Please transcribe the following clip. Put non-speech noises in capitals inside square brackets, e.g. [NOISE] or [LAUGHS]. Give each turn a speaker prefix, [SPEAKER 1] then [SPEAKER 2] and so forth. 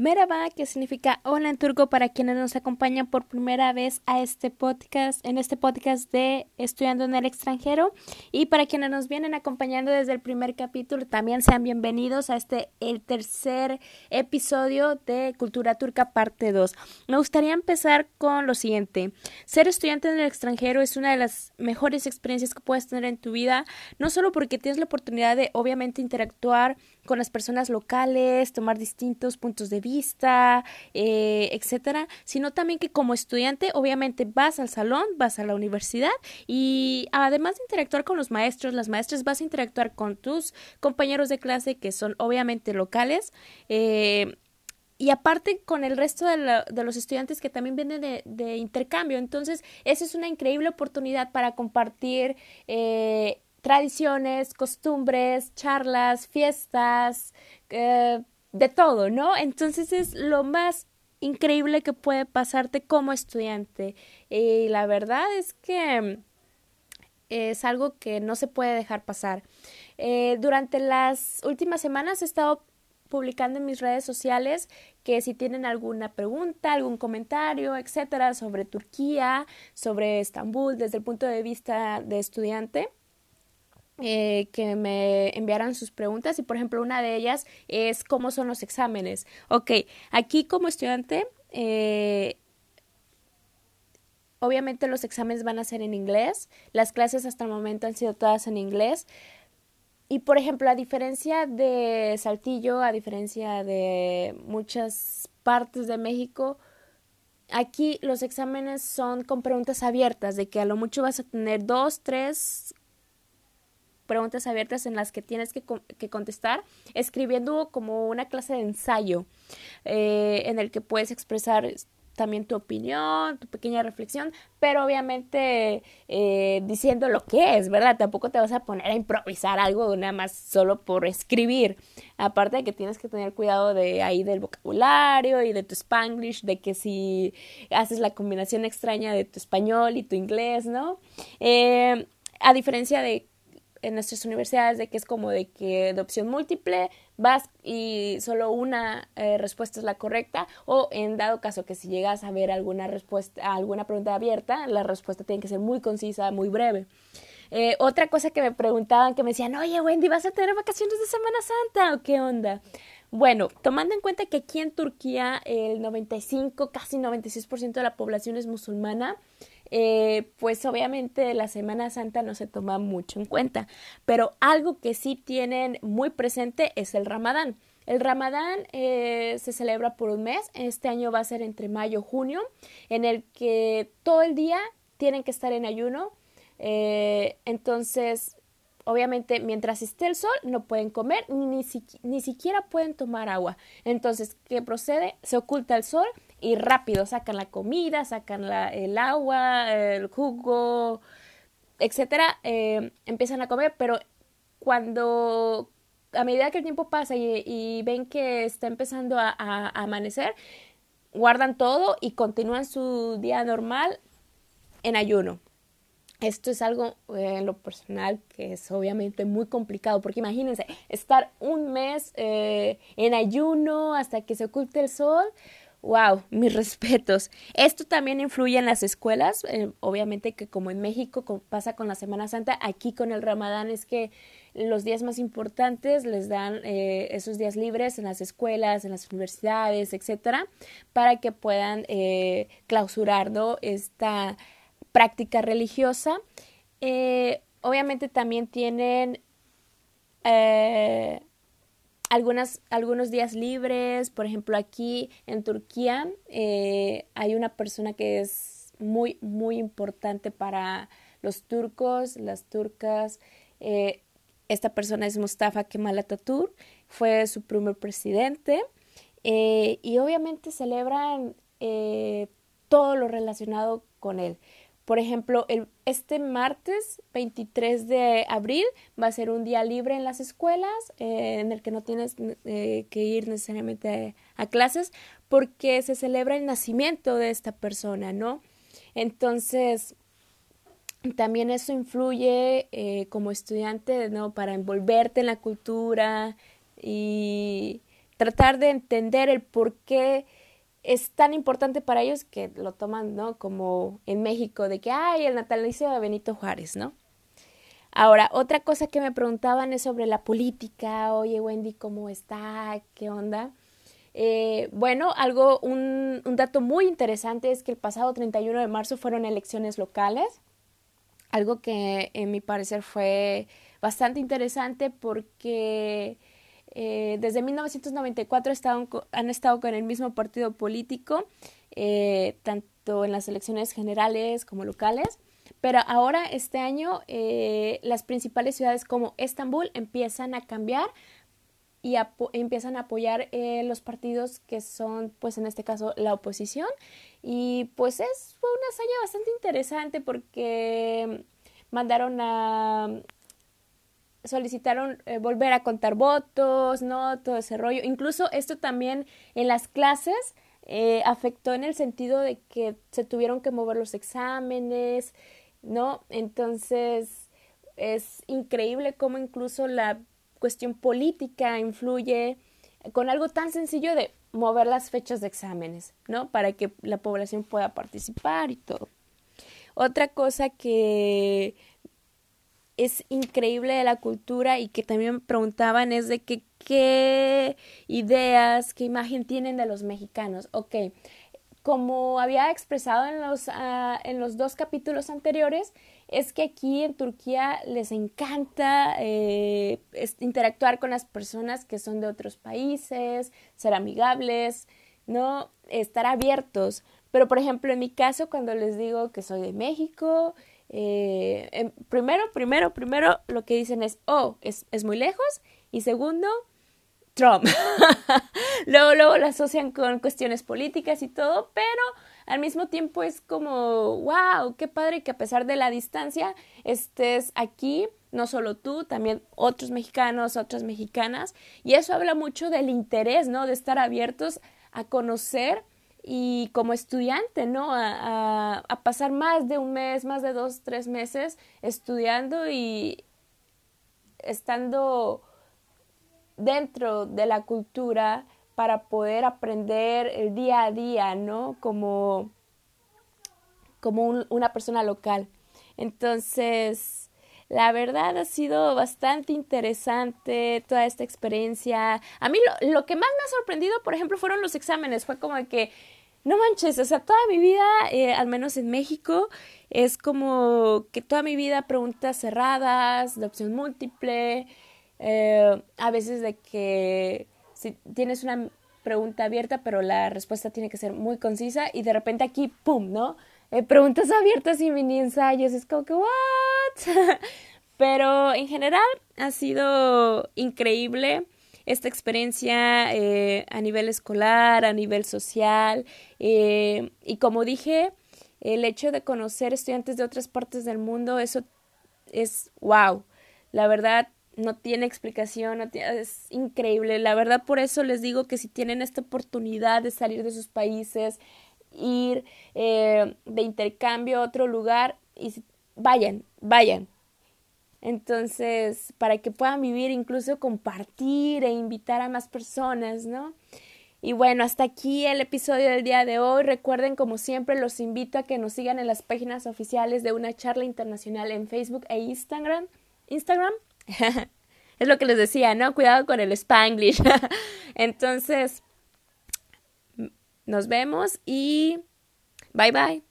[SPEAKER 1] Merhaba, que significa hola en turco para quienes nos acompañan por primera vez a este podcast, en este podcast de Estudiando en el extranjero. Y para quienes nos vienen acompañando desde el primer capítulo, también sean bienvenidos a este, el tercer episodio de Cultura Turca parte 2. Me gustaría empezar con lo siguiente. Ser estudiante en el extranjero es una de las mejores experiencias que puedes tener en tu vida, no solo porque tienes la oportunidad de obviamente interactuar con las personas locales, tomar distintos puntos de vista, vista, eh, etcétera, sino también que como estudiante, obviamente vas al salón, vas a la universidad y además de interactuar con los maestros, las maestras, vas a interactuar con tus compañeros de clase que son obviamente locales. Eh, y aparte con el resto de, los estudiantes que también vienen de, de, intercambio. Entonces, esa es una increíble oportunidad para compartir eh, tradiciones, costumbres, charlas, fiestas, eh, de todo, ¿no? Entonces es lo más increíble que puede pasarte como estudiante. Y la verdad es que es algo que no se puede dejar pasar. Eh, durante las últimas semanas he estado publicando en mis redes sociales que si tienen alguna pregunta, algún comentario, etcétera, sobre Turquía, sobre Estambul desde el punto de vista de estudiante, eh, que me enviaran sus preguntas y por ejemplo una de ellas es cómo son los exámenes. Ok, aquí como estudiante eh, obviamente los exámenes van a ser en inglés, las clases hasta el momento han sido todas en inglés. Y por ejemplo, a diferencia de Saltillo, a diferencia de muchas partes de México, aquí los exámenes son con preguntas abiertas, de que a lo mucho vas a tener dos, tres preguntas abiertas en las que tienes que, contestar, escribiendo como una clase de ensayo eh, en el que puedes expresar también tu opinión, tu pequeña reflexión, pero obviamente eh, diciendo lo que es, ¿verdad? Tampoco te vas a poner a improvisar algo nada más solo por escribir. Aparte de que tienes que tener cuidado de ahí del vocabulario y de tu spanglish, de que si haces la combinación extraña de tu español y tu inglés, ¿no? Eh, a diferencia de en nuestras universidades de que es como de que de opción múltiple vas y solo una eh, respuesta es la correcta o en dado caso que si llegas a ver alguna respuesta alguna pregunta abierta la respuesta tiene que ser muy concisa muy breve. Eh, otra cosa que me preguntaban que me decían oye Wendy vas a tener vacaciones de Semana Santa o qué onda bueno, tomando en cuenta que aquí en Turquía el 95, casi 96% de la población es musulmana, eh, pues obviamente la Semana Santa no se toma mucho en cuenta, pero algo que sí tienen muy presente es el Ramadán. El Ramadán eh, se celebra por un mes, este año va a ser entre mayo y junio, en el que todo el día tienen que estar en ayuno, eh, entonces obviamente mientras esté el sol no pueden comer ni, ni, siquiera pueden tomar agua. Entonces, ¿qué procede? Se oculta el sol y rápido sacan la comida, sacan la, el agua, el jugo, etcétera, eh, empiezan a comer, pero cuando a medida que el tiempo pasa y, ven que está empezando a, amanecer, guardan todo y continúan su día normal en ayuno. Esto es algo eh, en lo personal que es obviamente muy complicado, porque imagínense estar un mes eh, en ayuno hasta que se oculte el sol, Wow, mis respetos. Esto también influye en las escuelas. Eh, obviamente que como en México pasa con la Semana Santa, aquí con el Ramadán es que los días más importantes les dan eh, esos días libres en las escuelas, en las universidades, etcétera, para que puedan eh, clausurar esta práctica religiosa. obviamente también tienen algunas, algunos días libres, por ejemplo aquí en Turquía eh, hay una persona que es muy, muy importante para los turcos, las turcas. Eh, esta persona es Mustafa Kemal Atatürk, fue su primer presidente eh, y obviamente celebran todo lo relacionado con él. Por ejemplo, este martes 23 de abril va a ser un día libre en las escuelas eh, en el que no tienes eh, que ir necesariamente a, clases porque se celebra el nacimiento de esta persona, ¿no? Entonces, también eso influye eh, como estudiante, ¿no? Para envolverte en la cultura y tratar de entender el por qué es tan importante para ellos que lo toman, ¿no? Como en México, de que, hay el natalicio de Benito Juárez, ¿no? Ahora, otra cosa que me preguntaban es sobre la política. Oye, Wendy, ¿cómo está? ¿Qué onda? Eh, bueno, algo, un, un dato muy interesante es que el pasado 31 de marzo fueron elecciones locales, algo que en mi parecer fue bastante interesante porque eh, desde 1994 han estado con el mismo partido político, eh, tanto en las elecciones generales como locales. Pero ahora, este año, eh, las principales ciudades como Estambul empiezan a cambiar y empiezan a apoyar los partidos que son, pues en este caso, la oposición. Y pues es fue una hazaña bastante interesante porque mandaron a solicitaron eh, volver a contar votos, ¿no? Todo ese rollo. Incluso esto también en las clases eh, afectó en el sentido de que se tuvieron que mover los exámenes, ¿no? Entonces es increíble cómo incluso la cuestión política influye con algo tan sencillo de mover las fechas de exámenes, ¿no? Para que la población pueda participar y todo. Otra cosa que es increíble de la cultura y que también me preguntaban es de que qué ideas, qué imagen tienen de los mexicanos. Ok, como había expresado en los, ah, en los dos capítulos anteriores, es que aquí en Turquía les encanta eh, interactuar con las personas que son de otros países, ser amigables, ¿no? Estar abiertos. Pero, por ejemplo, en mi caso, cuando les digo que soy de México, eh, em, primero, primero, primero lo que dicen es, oh, es, es muy lejos. Y segundo, Trump. [LAUGHS] luego, luego lo asocian con cuestiones políticas y todo, pero al mismo tiempo es como, wow, qué padre que a pesar de la distancia estés aquí, no solo tú, también otros mexicanos, otras mexicanas, y eso habla mucho del interés, ¿no? De estar abiertos a conocer y como estudiante, ¿no? A, pasar más de un mes, más de dos, tres meses estudiando y estando dentro de la cultura para poder aprender el día a día, ¿no? Como, como una persona local. Entonces, la verdad ha sido bastante interesante toda esta experiencia. A mí lo, lo, que más me ha sorprendido, por ejemplo, fueron los exámenes. Fue como que, no manches, o sea, toda mi vida, eh, al menos en México, es como que toda mi vida preguntas cerradas, de opción múltiple, eh, a veces de que si tienes una pregunta abierta, pero la respuesta tiene que ser muy concisa y de repente aquí, ¡pum!, ¿no? Eh, preguntas abiertas y mini ensayos, es como que, [LAUGHS] Pero en general ha sido increíble esta experiencia eh, a nivel escolar, a nivel social. Eh, y como dije, el hecho de conocer estudiantes de otras partes del mundo, eso es wow. La verdad, no tiene explicación, es increíble. La verdad, por eso les digo que si tienen esta oportunidad de salir de sus países, ir eh, de intercambio a otro lugar, y vayan, vayan. Entonces, para que puedan vivir, incluso compartir e invitar a más personas, ¿no? Y bueno, hasta aquí el episodio del día de hoy. Recuerden, como siempre, los invito a que nos sigan en las páginas oficiales de una charla internacional en Facebook e Instagram. Instagram. [LAUGHS] es lo que les decía, ¿no? Cuidado con el spanglish. [LAUGHS] Entonces, nos vemos y bye bye.